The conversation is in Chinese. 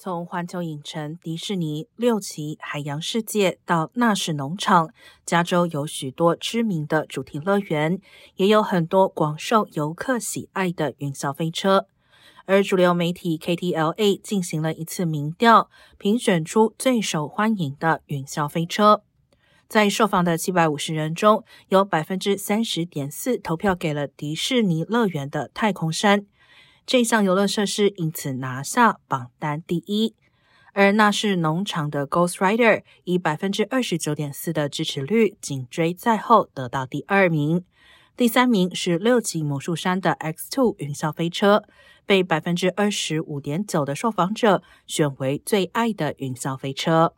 从环球影城、迪士尼、六旗、海洋世界到纳什农场，加州有许多知名的主题乐园，也有很多广受游客喜爱的云霄飞车。而主流媒体 KTLA 进行了一次民调，评选出最受欢迎的云霄飞车。在受访的七百五十人中，有百分之三十点四投票给了迪士尼乐园的太空山。这项游乐设施因此拿下榜单第一，而那是农场的 Ghost Rider 以百分之二十九点四的支持率紧追在后，得到第二名。第三名是六级魔术山的 X Two 云霄飞车，被百分之二十五点九的受访者选为最爱的云霄飞车。